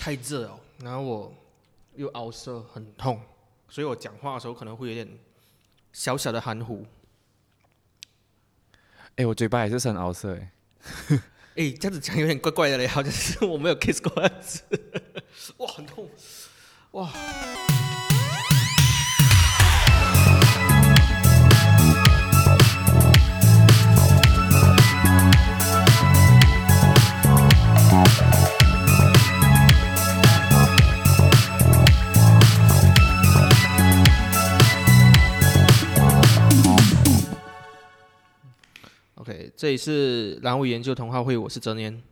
太热哦，然后我又凹色很痛，所以我讲话的时候可能会有点小小的含糊。哎，我嘴巴也是很凹色哎。哎，这样子讲有点怪怪的嘞，好像是我没有 kiss 过样子。哇，很痛，哇。这里是蓝物研究同话会，我是哲年。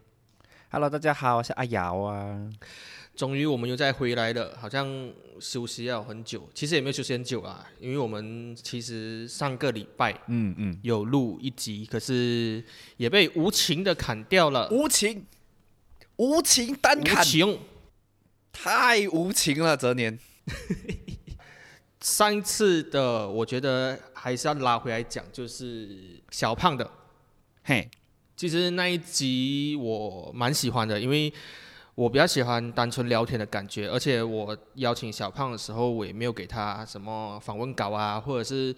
Hello，大家好，我是阿瑶啊。终于我们又再回来了，好像休息要很久，其实也没有休息很久啊，因为我们其实上个礼拜，嗯嗯，有录一集，可是也被无情的砍掉了。无情，无情单砍，太无情了，哲年。上一次的，我觉得还是要拉回来讲，就是小胖的。嘿，其实那一集我蛮喜欢的，因为我比较喜欢单纯聊天的感觉，而且我邀请小胖的时候，我也没有给他什么访问稿啊，或者是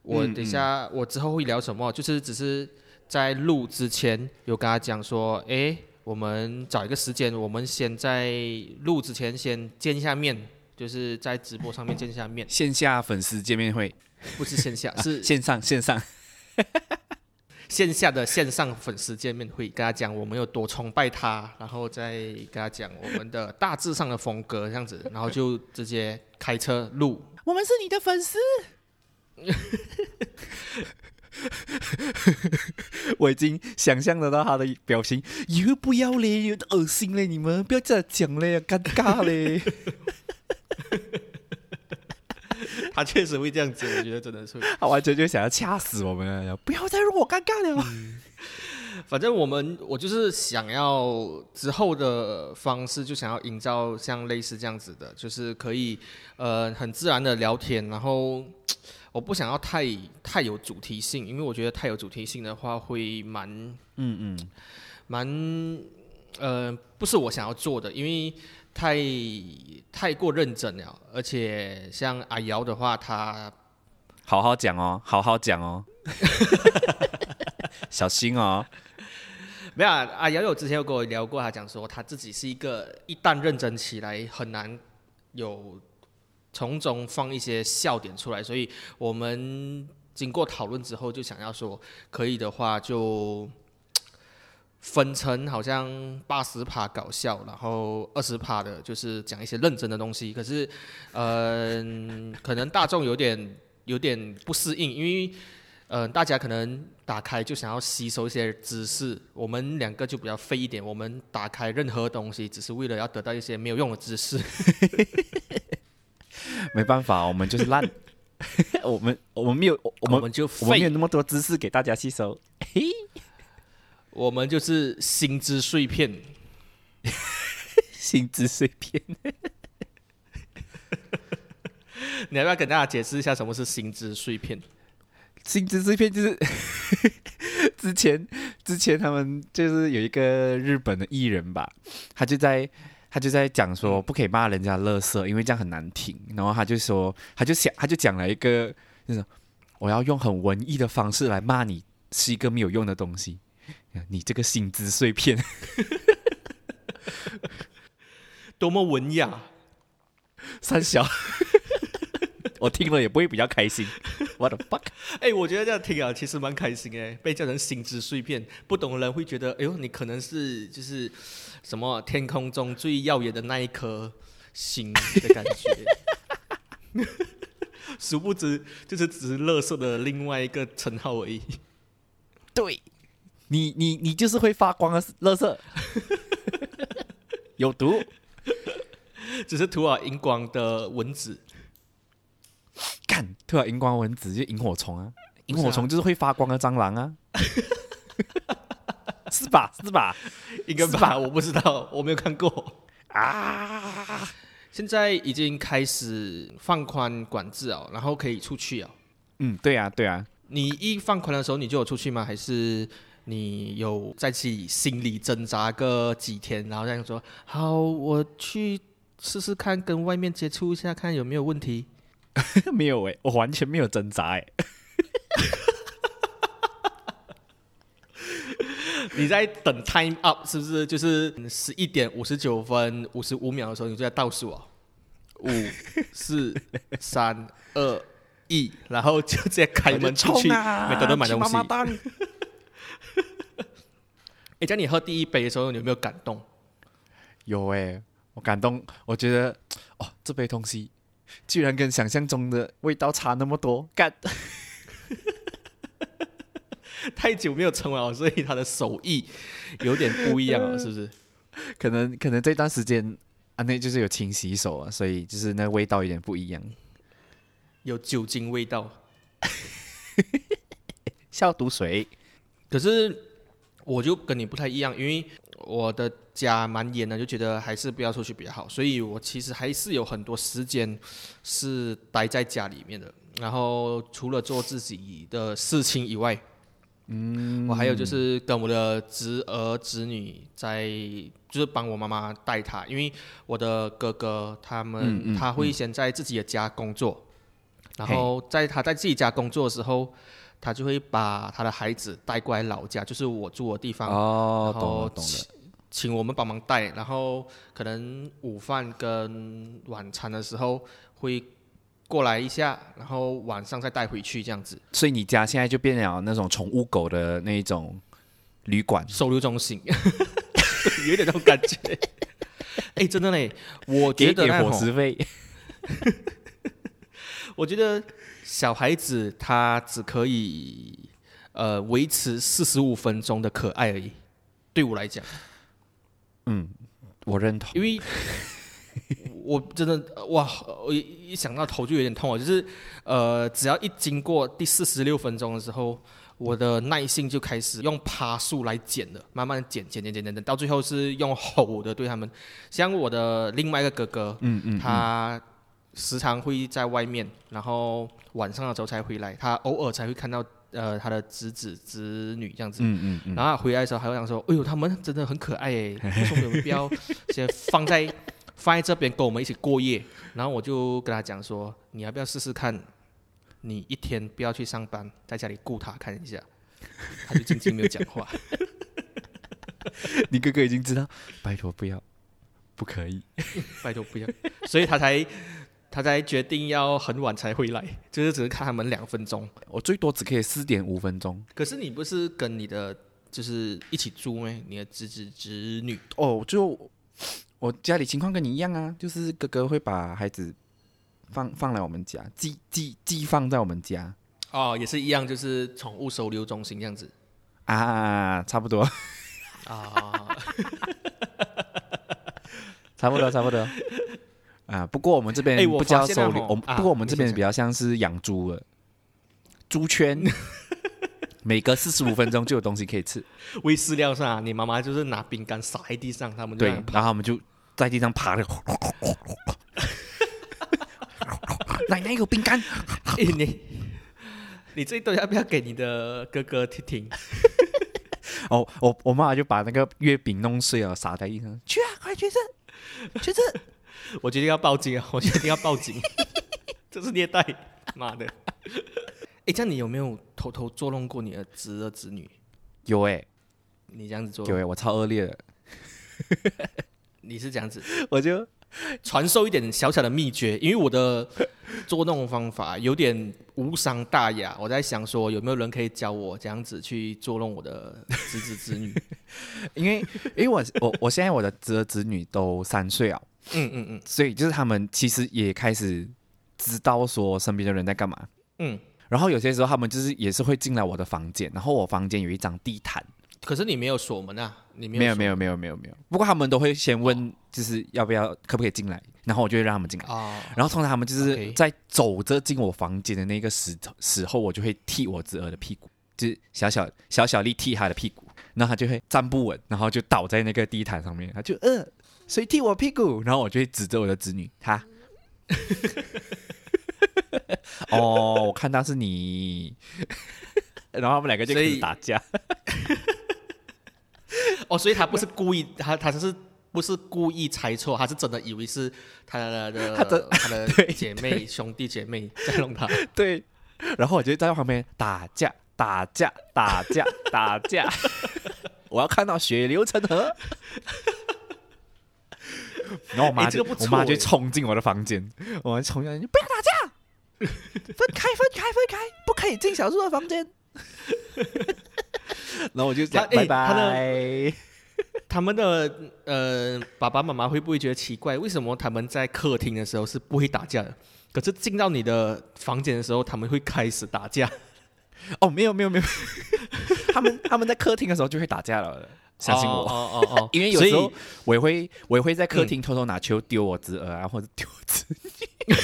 我等下我之后会聊什么，就是只是在录之前有跟他讲说，哎，我们找一个时间，我们先在录之前先见一下面，就是在直播上面见一下面，线下粉丝见面会，不是线下，是线 上线上。线下的线上粉丝见面会，跟他讲我们有多崇拜他，然后再跟他讲我们的大致上的风格这样子，然后就直接开车录。我们是你的粉丝。我已经想象得到他的表情，又不要嘞，有点恶心嘞，你们不要这样讲嘞，尴尬嘞。他确实会这样子，我觉得真的是，他完全就想要掐死我们，不要再让我尴尬了。反正我们，我就是想要之后的方式，就想要营造像类似这样子的，就是可以呃很自然的聊天，然后 我不想要太太有主题性，因为我觉得太有主题性的话会蛮嗯嗯蛮呃不是我想要做的，因为。太太过认真了，而且像阿瑶的话，他好好讲哦，好好讲哦，小心哦。没有啊，阿瑶有之前有跟我聊过，他讲说他自己是一个一旦认真起来，很难有从中放一些笑点出来，所以我们经过讨论之后，就想要说，可以的话就。分成好像八十趴搞笑，然后二十趴的就是讲一些认真的东西。可是，嗯，可能大众有点有点不适应，因为，嗯，大家可能打开就想要吸收一些知识，我们两个就比较废一点。我们打开任何东西，只是为了要得到一些没有用的知识。没办法，我们就是烂。我们我们没有，我们就我们没有那么多知识给大家吸收。嘿。我们就是心之碎片，心之碎片。你要不要跟大家解释一下什么是心之碎片？心之碎片就是 之前之前他们就是有一个日本的艺人吧，他就在他就在讲说不可以骂人家乐色，因为这样很难听。然后他就说他就想他就讲了一个就是我要用很文艺的方式来骂你是一个没有用的东西。你这个心之碎片，多么文雅，三小，我听了也不会比较开心。What the fuck？哎，我觉得这样听啊，其实蛮开心哎。被叫成心之碎片，不懂的人会觉得，哎呦，你可能是就是什么天空中最耀眼的那一颗星的感觉。殊不知，就是只是乐色的另外一个称号而已。对。你你你就是会发光的乐色，有毒，只是涂了荧光的蚊子，干涂了荧光蚊子就萤火虫啊，萤火虫就是会发光的蟑螂啊，是吧是吧？应该吧？我不知道，我没有看过啊。现在已经开始放宽管制哦，然后可以出去哦。嗯，对啊对啊。你一放宽的时候，你就有出去吗？还是？你有在自己心里挣扎个几天，然后这样说，好，我去试试看跟外面接触一下，看有没有问题。没有哎，我完全没有挣扎哎。你在等 time up 是不是？就是十一点五十九分五十五秒的时候，你就在倒数啊，五、四、三、二、一，然后就直接开门出去，没等到买东西。哎，叫你喝第一杯的时候，你有没有感动？有哎，我感动，我觉得哦，这杯东西居然跟想象中的味道差那么多，干。太久没有冲了，所以他的手艺有点不一样了，是不是？可能可能这段时间啊，那就是有勤洗手啊，所以就是那味道有点不一样，有酒精味道，消毒水。可是我就跟你不太一样，因为我的家蛮严的，就觉得还是不要出去比较好，所以我其实还是有很多时间是待在家里面的。然后除了做自己的事情以外。嗯，我还有就是跟我的侄儿侄女在，就是帮我妈妈带他，因为我的哥哥他们他会先在自己的家工作，然后在他在自己家工作的时候，他就会把他的孩子带过来老家，就是我住的地方，哦，懂了懂了，请我们帮忙带，然后可能午饭跟晚餐的时候会。过来一下，然后晚上再带回去这样子。所以你家现在就变了那种宠物狗的那种旅馆收留中心，有点那种感觉。哎，真的嘞，我觉得伙食费。我觉得小孩子他只可以呃维持四十五分钟的可爱而已。对我来讲，嗯，我认同，因为。我真的哇！我一想到头就有点痛啊！就是，呃，只要一经过第四十六分钟的时候，我的耐性就开始用爬树来减了，慢慢剪剪剪剪剪剪，到最后是用吼的对他们。像我的另外一个哥哥，嗯嗯，他时常会在外面，然后晚上的时候才回来，他偶尔才会看到呃他的侄子侄女这样子，嗯嗯嗯，然后回来的时候还会想说，哎呦，他们真的很可爱哎，为什么我们不要先放在？放在这边跟我们一起过夜，然后我就跟他讲说：“你要不要试试看？你一天不要去上班，在家里顾他看一下。”他就静静没有讲话。你哥哥已经知道，拜托不要，不可以，拜托不要，所以他才他才决定要很晚才回来，就是只是看他们两分钟。我最多只可以四点五分钟。可是你不是跟你的就是一起住吗？你的侄子侄女哦，就。我家里情况跟你一样啊，就是哥哥会把孩子放放来我们家，寄寄寄放在我们家。哦，也是一样，就是宠物收留中心这样子。啊，差不多。啊，差不多，差不多。啊，不过我们这边不叫收留，我们不过我们这边比较像是养猪了，猪圈。每隔四十五分钟就有东西可以吃。喂饲料上，你妈妈就是拿饼干撒在地上，他们对，然后我们就在地上爬着。奶奶有饼干。你你这段要不要给你的哥哥听听？哦，我我妈妈就把那个月饼弄碎了，撒在地上。去啊，快去吃，去吃！我决定要报警啊！我决定要报警，这是虐待，妈的！哎，这样你有没有偷偷捉弄过你的侄儿侄女？有哎，你这样子做有哎，我超恶劣的。你是这样子，我就传授一点小小的秘诀，因为我的捉弄方法有点无伤大雅。我在想说，有没有人可以教我这样子去捉弄我的侄子侄女？因为因为我我我现在我的侄儿侄女都三岁啊，嗯嗯嗯，所以就是他们其实也开始知道说身边的人在干嘛，嗯。然后有些时候他们就是也是会进来我的房间，然后我房间有一张地毯，可是你没有锁门啊，你没有没有没有没有没有。不过他们都会先问，就是要不要可不可以进来，然后我就会让他们进来。哦。然后通常他们就是在走着进我房间的那个时时候，我就会踢我侄儿的屁股，就是小小小小力踢他的屁股，然后他就会站不稳，然后就倒在那个地毯上面，他就呃，谁踢我屁股？然后我就会指着我的子女，他。哦，我看到是你，然后他们两个就开始打架。哦，所以他不是故意，他他是不是故意猜错？他是真的以为是他的他的他的 对姐妹兄弟姐妹在弄他。对，然后我就在旁边打架，打架，打架，打架，我要看到血流成河。然后我妈就、哎这个我妈就冲进我的房间，我妈冲进来，你不要打架，分开，分开，分开，不可以进小叔的房间。然后我就讲拜拜。他们的呃爸爸妈妈会不会觉得奇怪？为什么他们在客厅的时候是不会打架的，可是进到你的房间的时候，他们会开始打架？哦，没有没有没有，他们他们在客厅的时候就会打架了，相信我。哦哦哦哦，因为有时候我也会我也会在客厅偷偷拿球丢我侄儿啊，或者丢我侄女。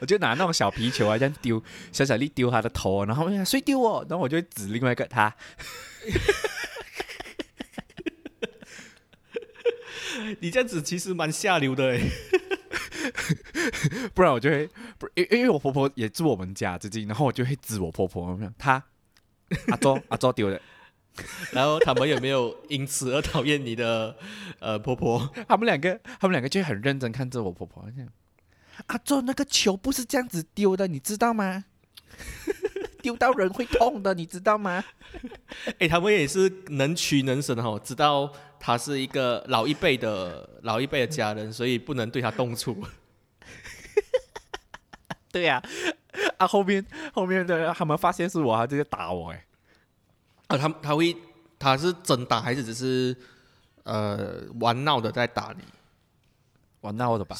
我就拿那种小皮球啊，这样丢，小小力丢他的头，然后谁丢我，然后我就会指另外一个他，你这样子其实蛮下流的诶。不然我就会不因因为我婆婆也住我们家最近，然后我就会指我婆婆，她阿周 阿周丢的，然后他们有没有因此而讨厌你的呃婆婆？他们两个他们两个就很认真看着我婆婆，这样阿周那个球不是这样子丢的，你知道吗？丢到人会痛的，你知道吗？哎，他们也是能屈能伸哈，知道他是一个老一辈的老一辈的家人，所以不能对他动粗。对呀、啊，后面后面的他们发现是我，他就打我哎，啊，他他会他是真打还是只是呃玩闹的在打你？玩闹的吧？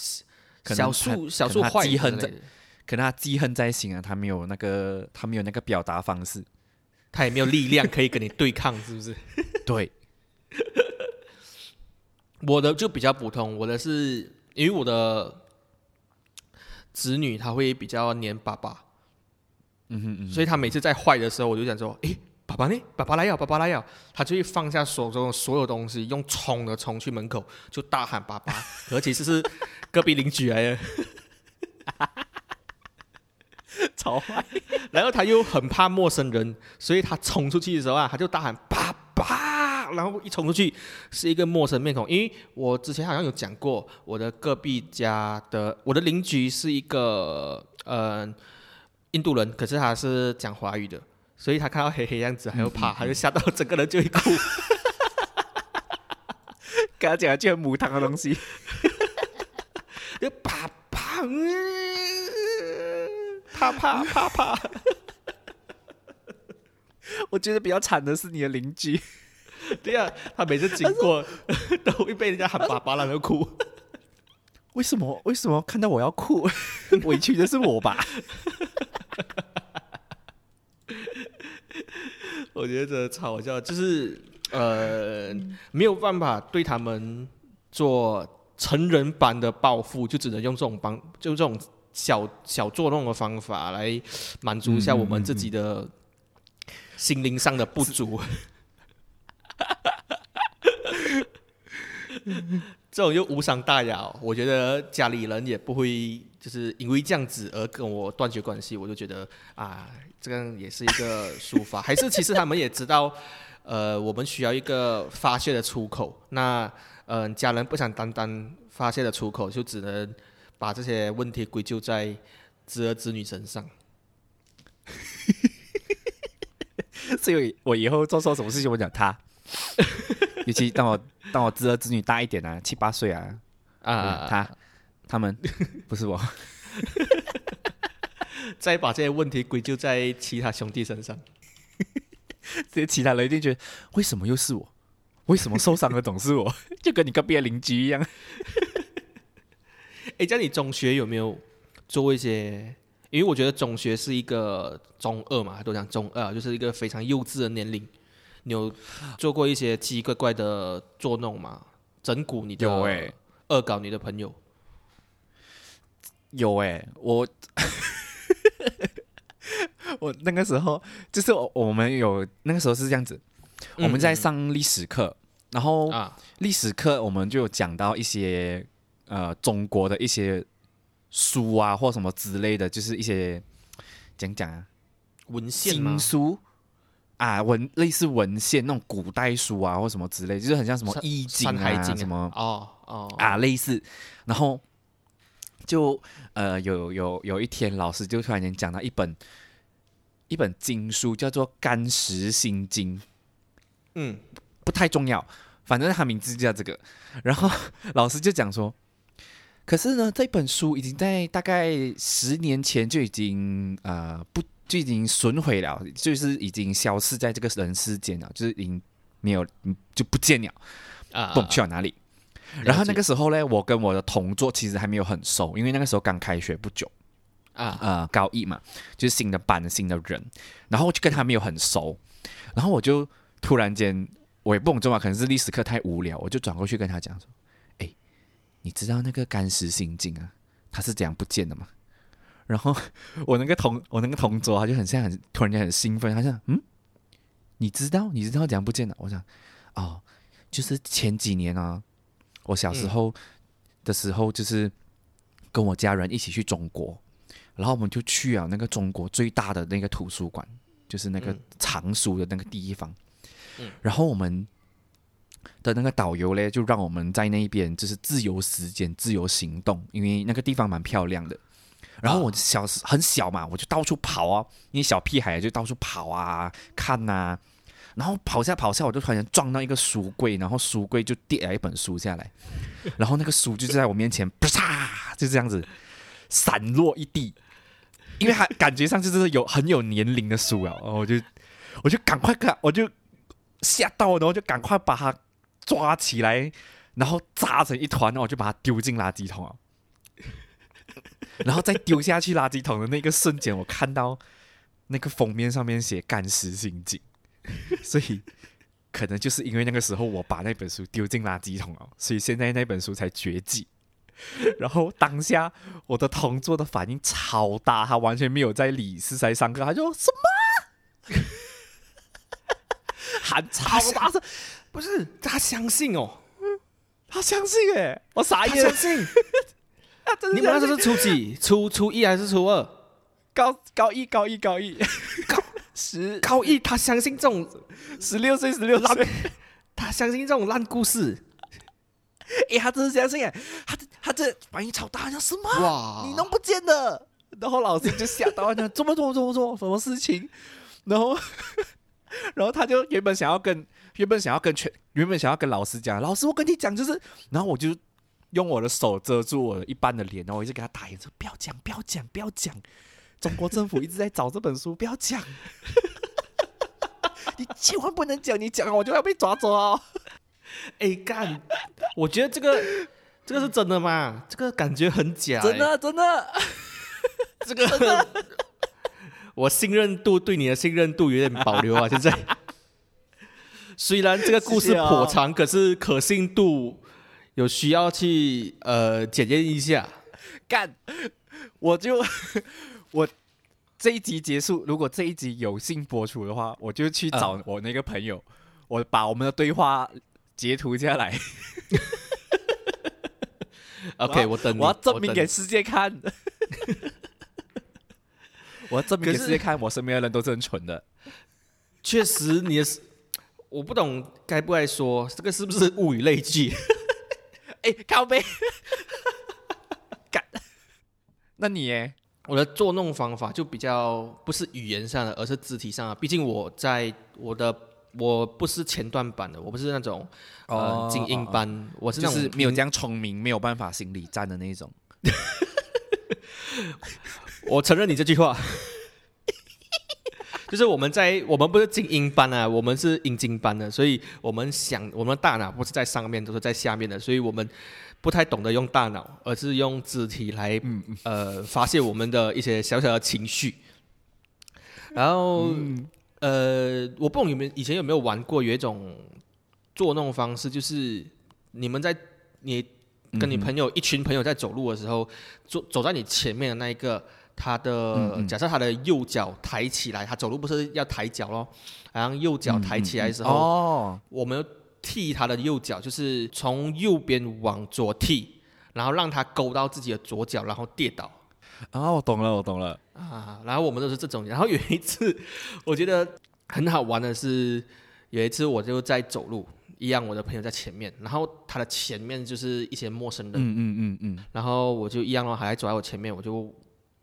可能小他树小树坏记恨在之类的可能他记恨在心啊，他没有那个他没有那个表达方式。他也没有力量可以跟你对抗，是不是？对，我的就比较普通，我的是因为我的子女他会比较黏爸爸，嗯哼嗯，所以他每次在坏的时候，我就想说，诶，爸爸呢？爸爸来要，爸爸来要，他就会放下手中的所有东西，用冲的冲去门口，就大喊爸爸，而且是隔壁邻居来的，超坏。然后他又很怕陌生人，所以他冲出去的时候啊，他就大喊爸爸，然后一冲出去是一个陌生面孔。因为我之前好像有讲过，我的隔壁家的我的邻居是一个呃印度人，可是他是讲华语的，所以他看到黑黑样子还有怕，他就吓到整个人就会哭。跟他讲一句很母汤的东西，就爸爸，嗯怕怕怕怕。我觉得比较惨的是你的邻居，对呀、他每次经过都会被人家喊爸爸，然后哭。为什么为什么看到我要哭？委屈的是我吧？我觉得超好笑，就是呃没有办法对他们做成人版的报复，就只能用这种帮，就这种小小作弄的方法来满足一下我们自己的心灵上的不足。这种又无伤大雅、我觉得家里人也不会就是因为这样子而跟我断绝关系，我就觉得啊，这样也是一个抒发，还是其实他们也知道，呃，我们需要一个发泄的出口。那嗯、呃家人不想单单发泄的出口，就只能把这些问题归咎在侄儿侄女身上。所以我以后做错什么事情，我讲他。尤其当我当我侄儿侄女大一点啊，七八岁啊，啊，他他们不是我 再把这些问题归咎在其他兄弟身上。这些其他人一定觉得为什么又是我？为什么受伤的总是我？就跟你隔壁的邻居一样。诶，在你中学有没有做一些？因为我觉得中学是一个中二嘛，都讲中二，就是一个非常幼稚的年龄。你有做过一些奇奇怪怪的捉弄吗？整蛊你的，有欸恶搞你的朋友。有哎、我 我那个时候就是我我们有那个时候是这样子，我们在上历史课，然后嗯啊，历史课我们就有讲到一些呃中国的一些书啊或什么之类的，就是一些讲讲啊文献吗经？书，啊文类似文献那种古代书啊或什么之类，就是很像什么山易经啊啊什么哦哦。啊类似，然后就呃有有有一天老师就突然间讲到一本一本经书叫做《干石心经》，嗯不太重要，反正他名字就叫这个。然后 老师就讲说，可是呢，这本书已经在大概十年前就已经呃不就已经损毁了，就是已经消失在这个人世间了，就是已经没有嗯就不见了，啊不去了哪里。然后那个时候呢，我跟我的同桌其实还没有很熟，因为那个时候刚开学不久，啊呃，高一嘛，就是新的班新的人，然后我就跟他没有很熟，然后我就突然间，我也不懂中文，可能是历史课太无聊，我就转过去跟他讲说：“哎，你知道那个干石心经啊，它是怎样不见的吗？”然后我那个同我那个同桌他就很像很突然间很兴奋，他想：“嗯，你知道你知道怎样不见了？”我想：“哦，就是前几年啊，我小时候的时候，就是跟我家人一起去中国。”然后我们就去啊那个中国最大的那个图书馆，就是那个嗯藏书的那个地方。嗯然后我们的那个导游嘞，就让我们在那边就是自由时间、自由行动，因为那个地方蛮漂亮的。然后我小时很小嘛，我就到处跑啊，因为小屁孩就到处跑啊、看呐、然后跑下跑下，我就突然间撞到一个书柜，然后书柜就跌了一本书下来，然后那个书就在我面前，啪嚓就这样子散落一地，因为还 感觉上就是有很有年龄的书啊，然后我就我就赶快看，我就吓到，然后就赶快把它抓起来，然后扎成一团，然后我就把它丢进垃圾桶啊。然后再丢下去垃圾桶的那个瞬间，我看到那个封面上面写“干尸心经”，所以可能就是因为那个时候我把那本书丢进垃圾桶了，所以现在那本书才绝迹。然后当下我的同桌的反应超大，他完全没有在理是在上课，他就什么 喊超大声，不是他相信哦，他相信哎，我傻他眼相，信。你们那时候是初几？初初一还是初二？高高一高一高一高 十高一，他相信这种十六岁十六岁，他相信这种烂故事。哎，他真的相信哎，他他这反应超大，他讲什么？哇你弄不见的。然后老师就吓到，讲怎么怎么怎么怎么什么事情？然后然后他就原本想要跟原本想要跟全原本想要跟老师讲，老师我跟你讲就是，然后我就用我的手遮住我的一半的脸，然后我一直给他打眼说不要讲不要讲不要讲，中国政府一直在找这本书，不要讲。你千万不能讲，你讲了我就要被抓走哦。哎干，我觉得这个这个是真的吗？这个感觉很假、真，的真的，这个我信任度对你的信任度有点保留啊。现在虽然这个故事颇长，可是可信度有需要去呃检验一下。干，我就 我这一集结束，如果这一集有幸播出的话，我就去找我那个朋友，我把我们的对话截图下来，OK，要我等你，我要证明给世界看。我要证明给世界看，我身边的人都是很蠢的。确实你我不懂该不该说这个是不是物以类聚？哎，靠背，干。那你耶？我的作弄方法就比较不是语言上的，而是肢体上的。毕竟我在我的我不是前段版的，我不是那种呃哦精英班，我是就是没有这样聪明，没有办法心理战的那种。我承认你这句话，就是我们在我们不是精英班啊，我们是英精班的，所以我们想我们的大脑不是在上面，都是在下面的，所以我们不太懂得用大脑，而是用肢体来、呃发泄我们的一些小小的情绪。然后、呃，我不懂你们以前有没有玩过有一种捉弄方式，就是你们在你跟你朋友、一群朋友在走路的时候，走走在你前面的那一个，他的、嗯嗯假设他的右脚抬起来，他走路不是要抬脚咯，然后右脚抬起来的时候，哦，我们踢他的右脚，就是从右边往左踢，然后让他勾到自己的左脚，然后跌倒。啊，我懂了，我懂了。啊，然后我们都是这种。然后有一次，我觉得很好玩的是，有一次我就在走路，一样我的朋友在前面，然后他的前面就是一些陌生人，嗯嗯嗯嗯，然后我就一样咯，还在走在我前面，我就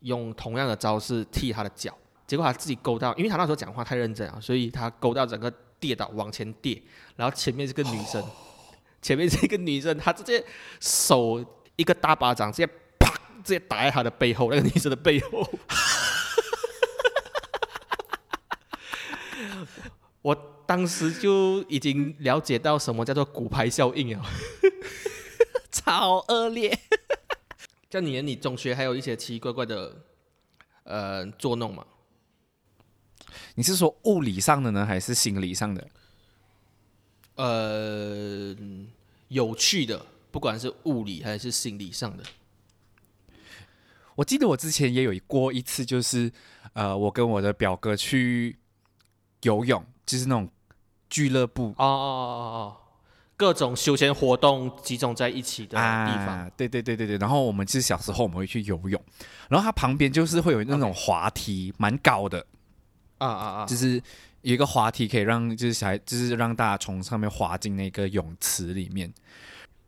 用同样的招式踢他的脚，结果他自己勾到，因为他那时候讲话太认真啊，所以他勾到整个跌倒往前跌，然后前面是个女生，前面是一个女生，她直接手一个大巴掌直接啪直接打在他的背后，那个女生的背后。我当时就已经了解到什么叫做骨牌效应了。超恶劣。像你，眼里中学还有一些奇奇怪怪的呃作弄嘛？你是说物理上的呢，还是心理上的？呃，有趣的，不管是物理还是心理上的。我记得我之前也有过一次，就是呃，我跟我的表哥去游泳，就是那种俱乐部哦哦哦哦哦，各种休闲活动集中在一起的地方。啊，对对对对对。然后我们其实小时候我们会去游泳，然后它旁边就是会有那种滑梯，蛮高的，啊啊啊！就是有一个滑梯可以让就是小孩，就是让大家从上面滑进那个泳池里面。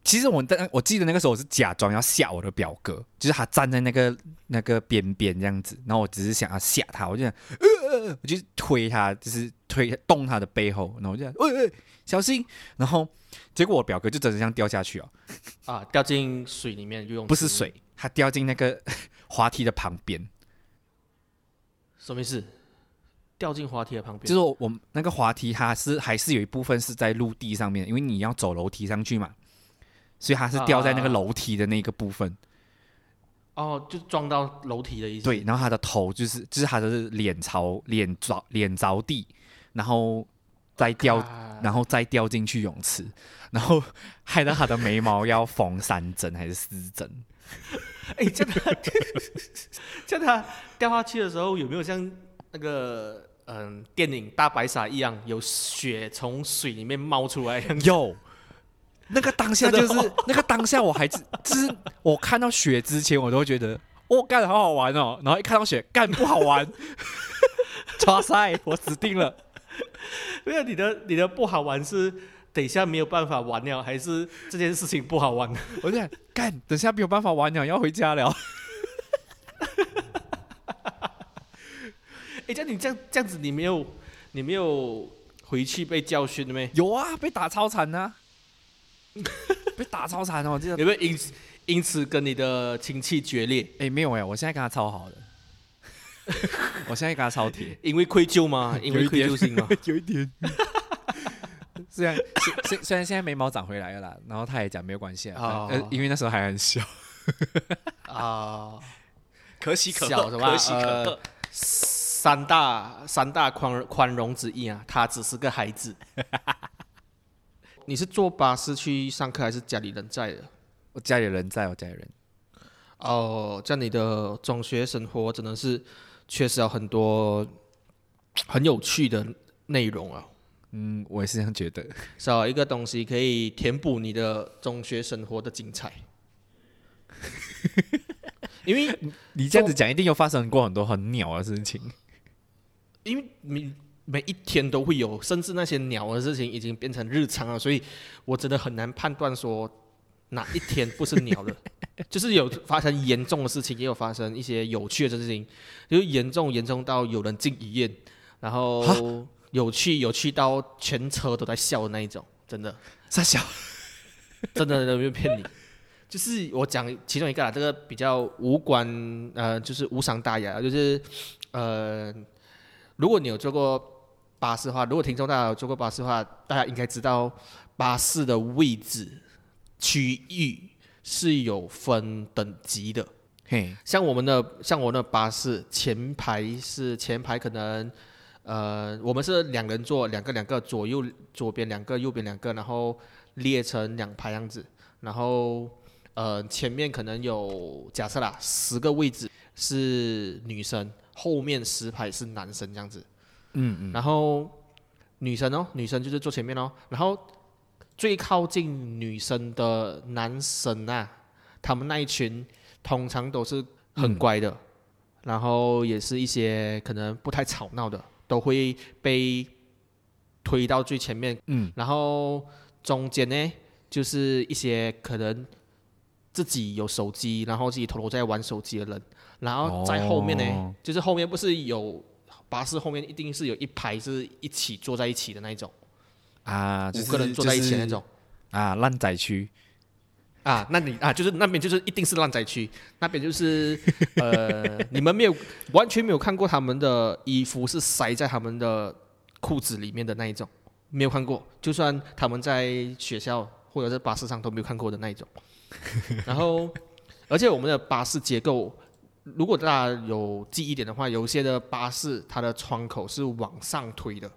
其实我但我记得那个时候我是假装要吓我的表哥，就是他站在那个那个边边这样子，然后我只是想要吓他，我就想呃，我就推他，就是推动他的背后，然后我就想喂喂小心，然后结果我表哥就真的这样掉下去哦，啊，掉进水里面游泳，不是，水，他掉进那个滑梯的旁边，什么意思？掉进滑梯的旁边，就是我那个滑梯它是还是有一部分是在陆地上面，因为你要走楼梯上去嘛，所以他是掉在那个楼梯的那个部分。哦，就撞到楼梯的意思。对，然后他的头就是就是他的脸朝脸着脸着地，然后再掉，啊然后再掉进去泳池，然后害到他的眉毛要缝三针还是四针？哎，这 样他，叫他掉下去的时候有没有像那个嗯电影《大白鲨》一样，有血从水里面冒出来？有，那个当下就是 那个当下，我还只就是我看到雪之前，我都会觉得哦干好好玩哦，然后一看到雪干不好玩，抓塞，我死定了。没有你的你的不好玩是等一下没有办法玩了，还是这件事情不好玩？我就想干，等下没有办法玩了，要回家了。哎，这样你这样这样子，你没有你没有回去被教训的没？有啊，被打超惨啊，被打超惨哦！我记得，有没有因因此跟你的亲戚决裂？哎、没有哎、我现在跟他超好的，我现在跟他超铁，因为愧疚吗？因为愧疚心吗？有一点。虽然虽虽虽然现在眉毛长回来了啦，然后他也讲没有关系啊，因为那时候还很小，啊，可喜小什么？呃，三大三大宽宽容之一啊，他只是个孩子。你是坐巴士去上课，还是家里人在的？我家里人在，我家里人。哦，这样你的中学生活真的是确实有很多很有趣的内容啊，嗯，我也是这样觉得。少一个东西可以填补你的中学生活的精彩。因为你这样子讲，一定有发生过很多很鸟的事情。因为每每一天都会有，甚至那些鸟的事情已经变成日常了，所以我真的很难判断说哪一天不是鸟的。就是有发生严重的事情，也有发生一些有趣的事情，就是严重严重到有人进医院，然后有趣有趣到全车都在笑的那一种，真的傻笑，真的真的没有骗你。就是我讲其中一个啦，这个比较无关呃，就是无伤大雅，就是呃，如果你有做过巴士的话，如果听众大家有坐过巴士的话，大家应该知道巴士的位置区域是有分等级的。嘿，像我们的像我的巴士前排是前排可能呃我们是两人坐两个两个左右左边两个右边两个，然后列成两排样子，然后呃前面可能有假设啦十个位置是女生，后面十排是男生这样子，嗯嗯，然后女生哦女生就是坐前面哦，然后最靠近女生的男生啊，他们那一群通常都是很乖的，然后也是一些可能不太吵闹的，都会被推到最前面，嗯，然后中间呢就是一些可能自己有手机，然后自己偷偷在玩手机的人，然后在后面呢，哦。就是后面不是有巴士后面一定是有一排是一起坐在一起的那一种，啊，就是五个人坐在一起的那种。啊，烂仔区啊，那你啊，就是那边就是一定是烂仔区，那边就是呃，你们没有完全没有看过他们的衣服是塞在他们的裤子里面的那一种，没有看过，就算他们在学校或者是巴士上都没有看过的那一种。然后，而且我们的巴士结构，如果大家有记忆点的话，有一些的巴士它的窗口是往上推的，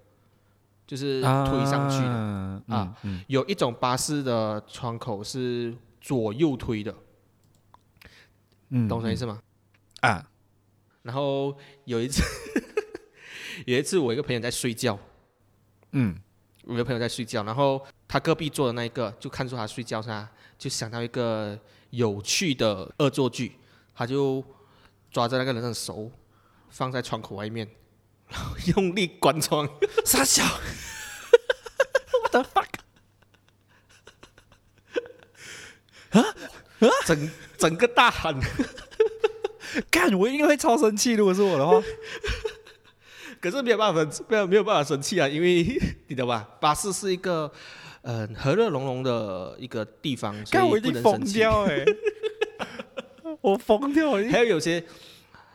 就是推上去的。啊啊嗯有一种巴士的窗口是左右推的，嗯，懂什么意思吗？啊？然后有一次，有一次我一个朋友在睡觉，嗯，我一个朋友在睡觉，然后他隔壁坐的那一个就看出他睡觉噻，就想到一个有趣的恶作剧，他就抓着那个人的手放在窗口外面，然后用力关窗，傻小，整整个大喊。干，我一定会超生气，如果是我的话。可是没有办法，没有没有办法生气啊，因为你知道吧？巴士是一个呃和乐融融的一个地方，所干，我以一定疯不能生气。掉哎、我疯掉了。还有有些，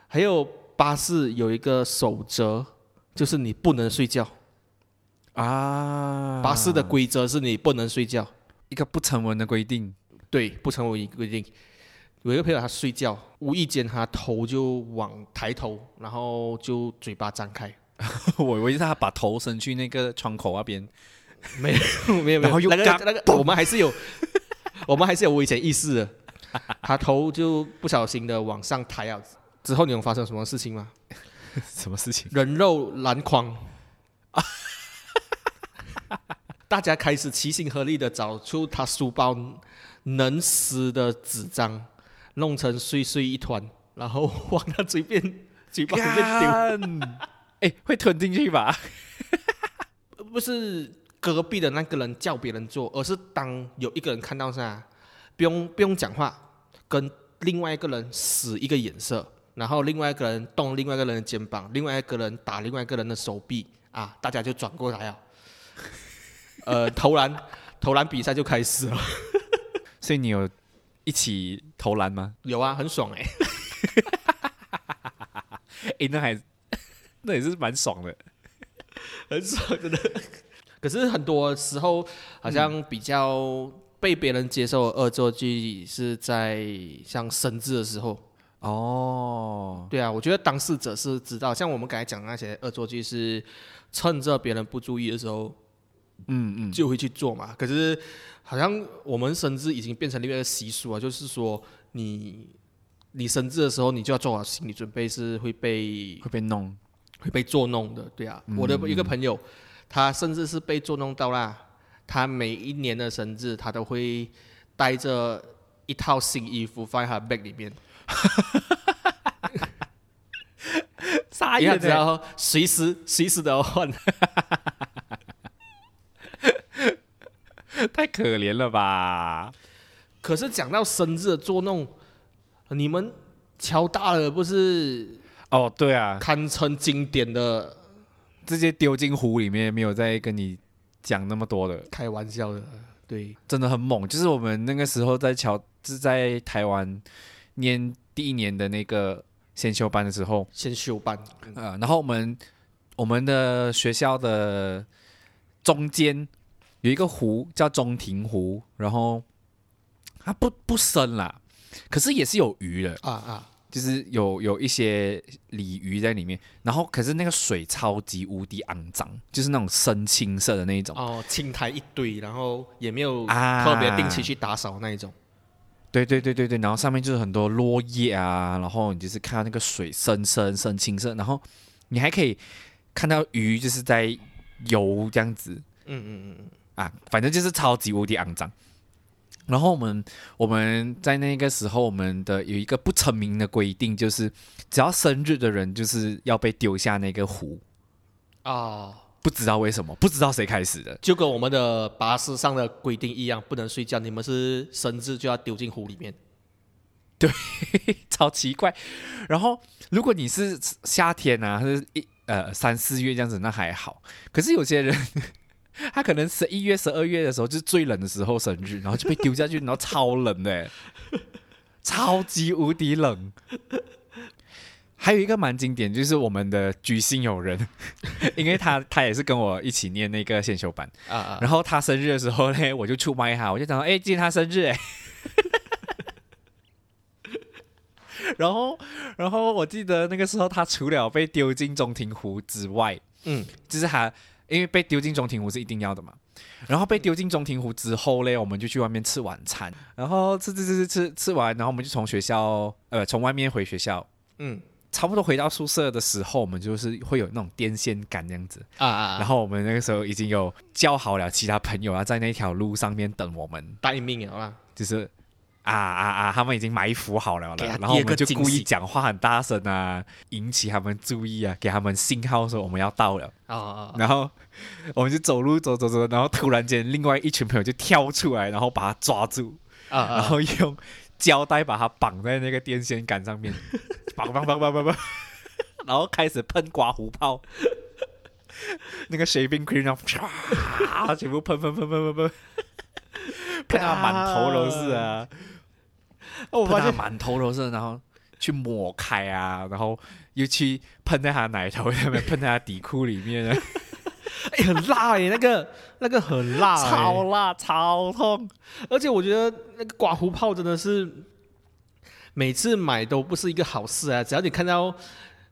还有巴士有一个守则，就是你不能睡觉。啊！巴士的规则是你不能睡觉，一个不成文的规定。对，不成文规定。有一个朋友他睡觉，无意间他头就往抬头，然后就嘴巴张开，我以为是他把头伸去那个窗口那边。没有没有没有，然后又那个那个我们还是有，我们还是有危险意识的。他头就不小心的往上抬啊，之后你有发生什么事情吗？什么事情？人肉篮筐，大家开始齐心合力的找出他书包能撕的纸张，弄成碎碎一团，然后往他嘴边嘴巴里面丢！哎、会吞进去吧？不是隔壁的那个人叫别人做，而是当有一个人看到噻，不用不用讲话，跟另外一个人使一个眼色，然后另外一个人动另外一个人的肩膀，另外一个人打另外一个人的手臂啊，大家就转过来了。呃，投篮投篮比赛就开始了。所以你有一起投篮吗？有啊，很爽哎、哎、那还那也是蛮爽的。很爽真的。可是很多时候好像比较被别人接受的恶作剧是在像生字的时候。哦，对啊，我觉得当事者是知道，像我们刚才讲的那些恶作剧是趁着别人不注意的时候嗯嗯，就会去做嘛。可是好像我们生日已经变成另外一个习俗啊，就是说你你生日的时候，你就要做好心理准备，是会被会被弄。会被捉弄的，对啊。我的一个朋友，他甚至是被捉弄到啦。他每一年的生日，他都会带着一套新衣服放在他的 bag 里面，傻因为他知道随时随时都要换。太可怜了吧？可是讲到生日的捉弄，你们乔大了不是哦，对啊，堪称经典的直接丢进湖里面，没有再跟你讲那么多的，开玩笑的，对，真的很猛。就是我们那个时候在乔，是在台湾念第一年的那个先修班的时候，先修班，呃，然后我们我们的学校的中间有一个湖叫中庭湖，然后它不不深啦，可是也是有鱼的，啊啊，就是有有一些鲤鱼在里面，然后可是那个水超级无敌肮脏，就是那种深青色的那一种。哦，青苔一堆，然后也没有啊特别定期去打扫那一种。对对对对对，然后上面就是很多落叶啊，然后你就是看到那个水深深深青色，然后你还可以看到鱼就是在游这样子嗯嗯嗯嗯，啊，反正就是超级无敌肮脏。然后我们我们在那个时候，我们的有一个不成名的规定，就是只要生日的人就是要被丢下那个湖。啊，不知道为什么，不知道谁开始的。就跟我们的巴士上的规定一样，不能睡觉。你们是生日就要丢进湖里面。对 超奇怪。然后，如果你是夏天啊，是一呃三四月这样子，那还好。可是有些人，他可能十一月、十二月的时候，就是最冷的时候生日，然后就被丢下去，然后超冷的，超级无敌冷。还有一个蛮经典，就是我们的居心友人，因为他他也是跟我一起念那个先修班啊啊，然后他生日的时候呢，我就出卖他，我就讲说，哎，今天他生日哎。然后，然后我记得那个时候，他除了被丢进中庭湖之外，嗯，就是他因为被丢进中庭湖是一定要的嘛。然后被丢进中庭湖之后嘞，我们就去外面吃晚餐，然后吃吃吃吃吃吃完，然后我们就从学校呃从外面回学校，嗯差不多回到宿舍的时候，我们就是会有那种电线杆这样子。啊啊，然后我们那个时候已经有叫好了其他朋友要在那条路上面等我们，待命了啦。就是啊啊啊，他们已经埋伏好了了，然后我们就故意讲话很大声啊，引起他们注意啊，给他们信号说我们要到了。然后我们就走路走走走，然后突然间另外一群朋友就跳出来，然后把他抓住，啊啊！然后用胶带把他绑在那个电线杆上面，绑绑绑绑绑绑，然后开始喷刮胡泡，那个 shaving cream 然后唰，全部喷喷喷喷喷喷，喷到满头都是啊！我发现满头都是，然后去抹开啊，然后又去喷在他奶头上面，喷在他底裤里面啊，哎很辣哎，那个那个很辣欸，超辣超痛。而且我觉得那个刮胡泡真的是每次买都不是一个好事啊！只要你看到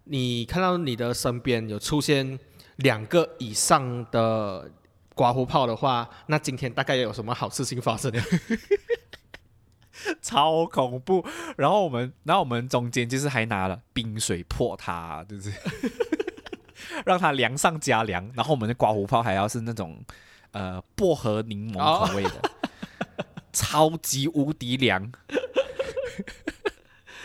你看到你的身边有出现两个以上的刮胡泡的话，那今天大概有什么好事情发生了？超恐怖。然后我们，然后我们中间就是还拿了冰水泼它，就是 让它凉上加凉。然后我们的刮胡泡还要是那种呃薄荷柠檬口味的，超级无敌凉。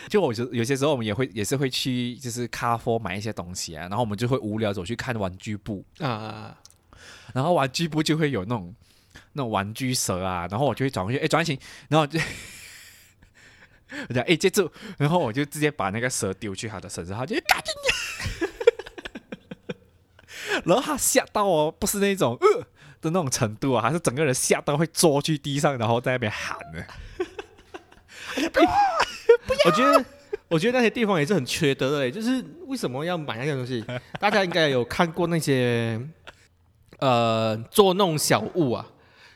就我就有些时候我们也会也是会去就是咖啡买一些东西啊，然后我们就会无聊走去看玩具部，啊，然后玩具部就会有那种那种玩具蛇啊，然后我就会转过去，哎，转型，然后就我讲哎接住，然后我就直接把那个蛇丢去他的身上，他就嘎进 然后他吓到哦，不是那种呃的那种程度啊，还是整个人吓到会坐去地上，然后在那边喊呢。我觉得。我觉得那些地方也是很缺德的欸，就是为什么要买那些东西？大家应该有看过那些呃捉弄小物啊，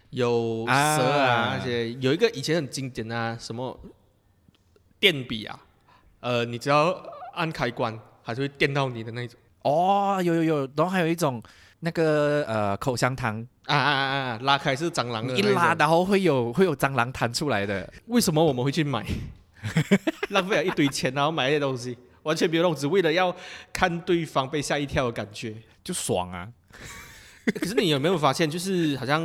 有蛇啊啊那些，有一个以前很经典啊，什么电笔啊，呃，你只要按开关，还是会电到你的那种哦，有有有，然后还有一种那个呃口香糖，啊啊啊啊！拉开是蟑螂的一拉然后会有会有蟑螂弹出来的，为什么我们会去买？浪费了一堆钱，然后买那些东西，完全没有用，只为了要看对方被吓一跳的感觉。就爽啊！可是你有没有发现，就是好像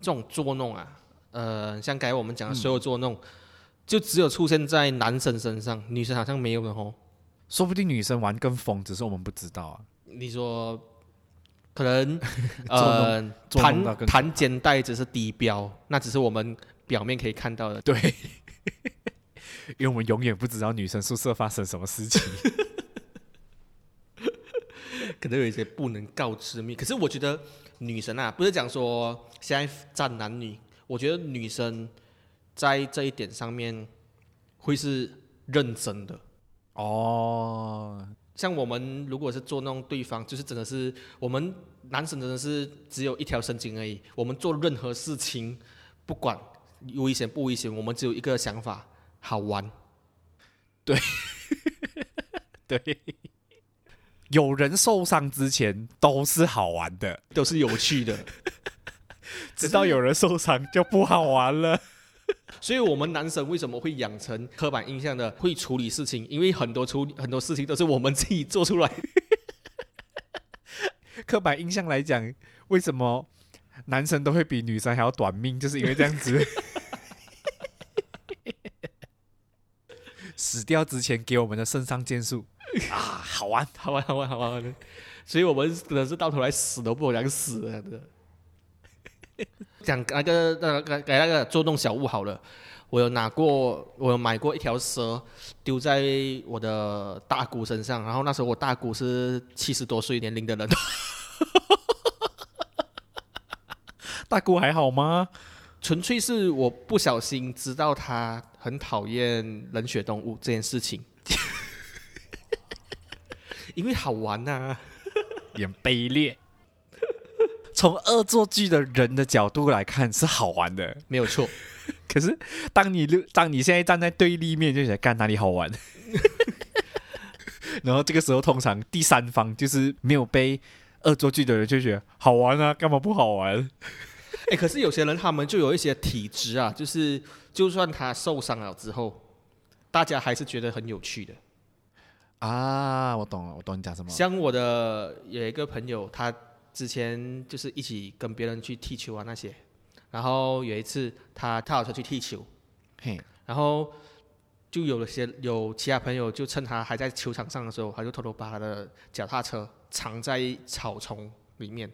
这种捉弄啊，呃，像刚才我们讲的所有捉弄，就只有出现在男生身上，女生好像没有的哦。说不定女生玩更疯，只是我们不知道啊。你说，可能 呃，弹弹肩带只是低标，那只是我们表面可以看到的。对，因为我们永远不知道女生宿舍发生什么事情。可能有一些不能告知秘。可是我觉得女生啊，不是讲说现在站男女，我觉得女生在这一点上面会是认真的。哦，像我们如果是捉弄对方，就是真的是我们男生真的是只有一条神经而已。我们做任何事情，不管危险不危险，我们只有一个想法：好玩。对，有人受伤之前都是好玩的，都是有趣的。直到有人受伤就不好玩了。所以，我们男生为什么会养成刻板印象的会处理事情？因为很多处理很多事情都是我们自己做出来。刻板印象来讲，为什么男生都会比女生还要短命？就是因为这样子。死掉之前给我们的肾上腺素啊，好玩。好玩，好玩，好玩，好玩。所以我们真的是到头来死都不想死的。讲那个那个给那个捉弄小物好了，我有拿过，我有买过一条蛇，丢在我的大姑身上，然后那时候我大姑是七十多岁年龄的人，大姑还好吗？纯粹是我不小心知道她很讨厌冷血动物这件事情，因为好玩呐、有点卑劣。从恶作剧的人的角度来看是好玩的，没有错。可是当你当你现在站在对立面，就觉得干哪里好玩？然后这个时候，通常第三方就是没有被恶作剧的人就觉得好玩啊，干嘛不好玩？哎、可是有些人他们就有一些体质啊，就是就算他受伤了之后，大家还是觉得很有趣的。啊，我懂了，我懂你讲什么。像我的有一个朋友，他之前就是一起跟别人去踢球啊那些，然后有一次他踏好车去踢球，嘿，然后就有了些有其他朋友就趁他还在球场上的时候，他就偷偷把他的脚踏车藏在草丛里面。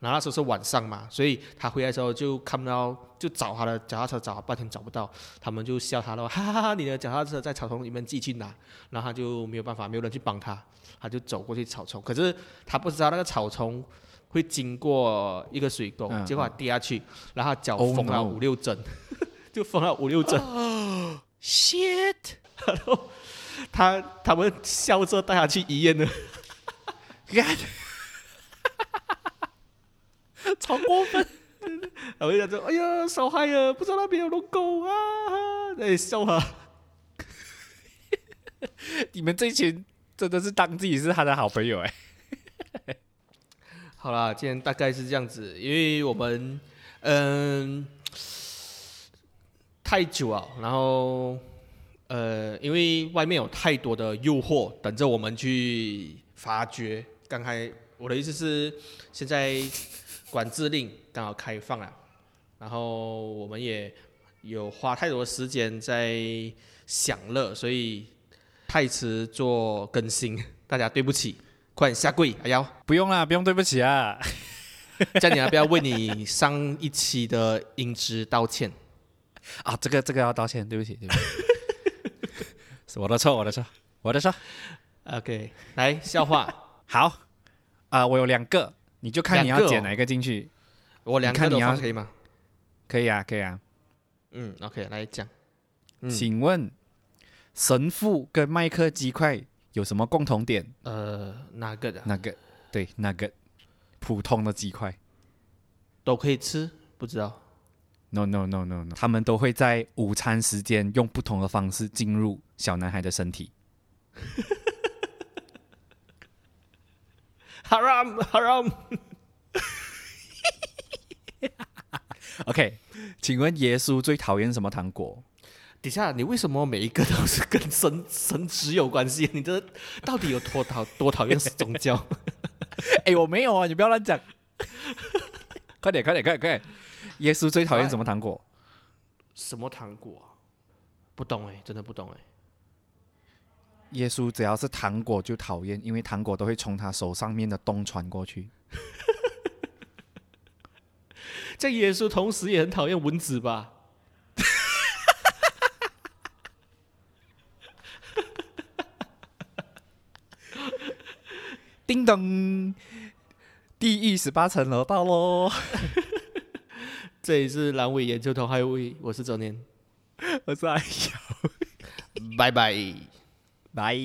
然后那时候是晚上嘛，所以他回来的时候就看不到，就找他的脚踏车找了半天找不到，他们就笑他了，哈哈哈！你的脚踏车在草丛里面自己去拿，然后他就没有办法，没有人去帮他，他就走过去草丛，可是他不知道那个草丛会经过一个水沟，嗯结果他跌下去，然后他脚 Oh 缝了 no 五六针，就缝了五六针，shit，然后他他们笑着带他去医院了。干，超过分。然后就讲说：“哎呀，小孩啊，不知道那边有龙狗啊！”在笑他。你们这群真的是当自己是他的好朋友哎。好啦，今天大概是这样子，因为我们嗯太久了，然后呃，因为外面有太多的诱惑等着我们去发掘。刚才我的意思是，现在管制令刚好开放了，然后我们也有花太多时间在享乐，所以太迟做更新，大家对不起，快点下跪，哎呀！不用啦，不用对不起啊。叫你要不要为你上一期的音质道歉？啊，这个这个要道歉，对不起，对不起，是我的错，我的错，我的错。OK，来笑话，好，啊、我有两个，你就看你要剪哪一个进去。我两个都放可以吗？可以啊，可以啊。嗯，OK，来讲。嗯，请问神父跟麦克鸡块有什么共同点？呃，那个的那个，对，那个普通的鸡块。都可以吃？不知道。No no no no no，他们都会在午餐时间用不同的方式进入小男孩的身体。Haram Haram，OK，请问耶稣最讨厌什么糖果？底下你为什么每一个都是跟神神职有关系？你这到底有多讨多讨厌宗教？哎，我没有啊，你不要乱讲。快点，快点，快点，快点！耶稣最讨厌什么糖果？什么糖果啊？不懂哎，真的不懂哎。耶稣只要是糖果就讨厌，因为糖果都会从他手上面的洞穿过去。这耶稣同时也很讨厌蚊子吧？叮咚，地狱十八层楼到喽！这里是阑尾研究同海位，我是周年，我是阿瑶，拜拜。拜。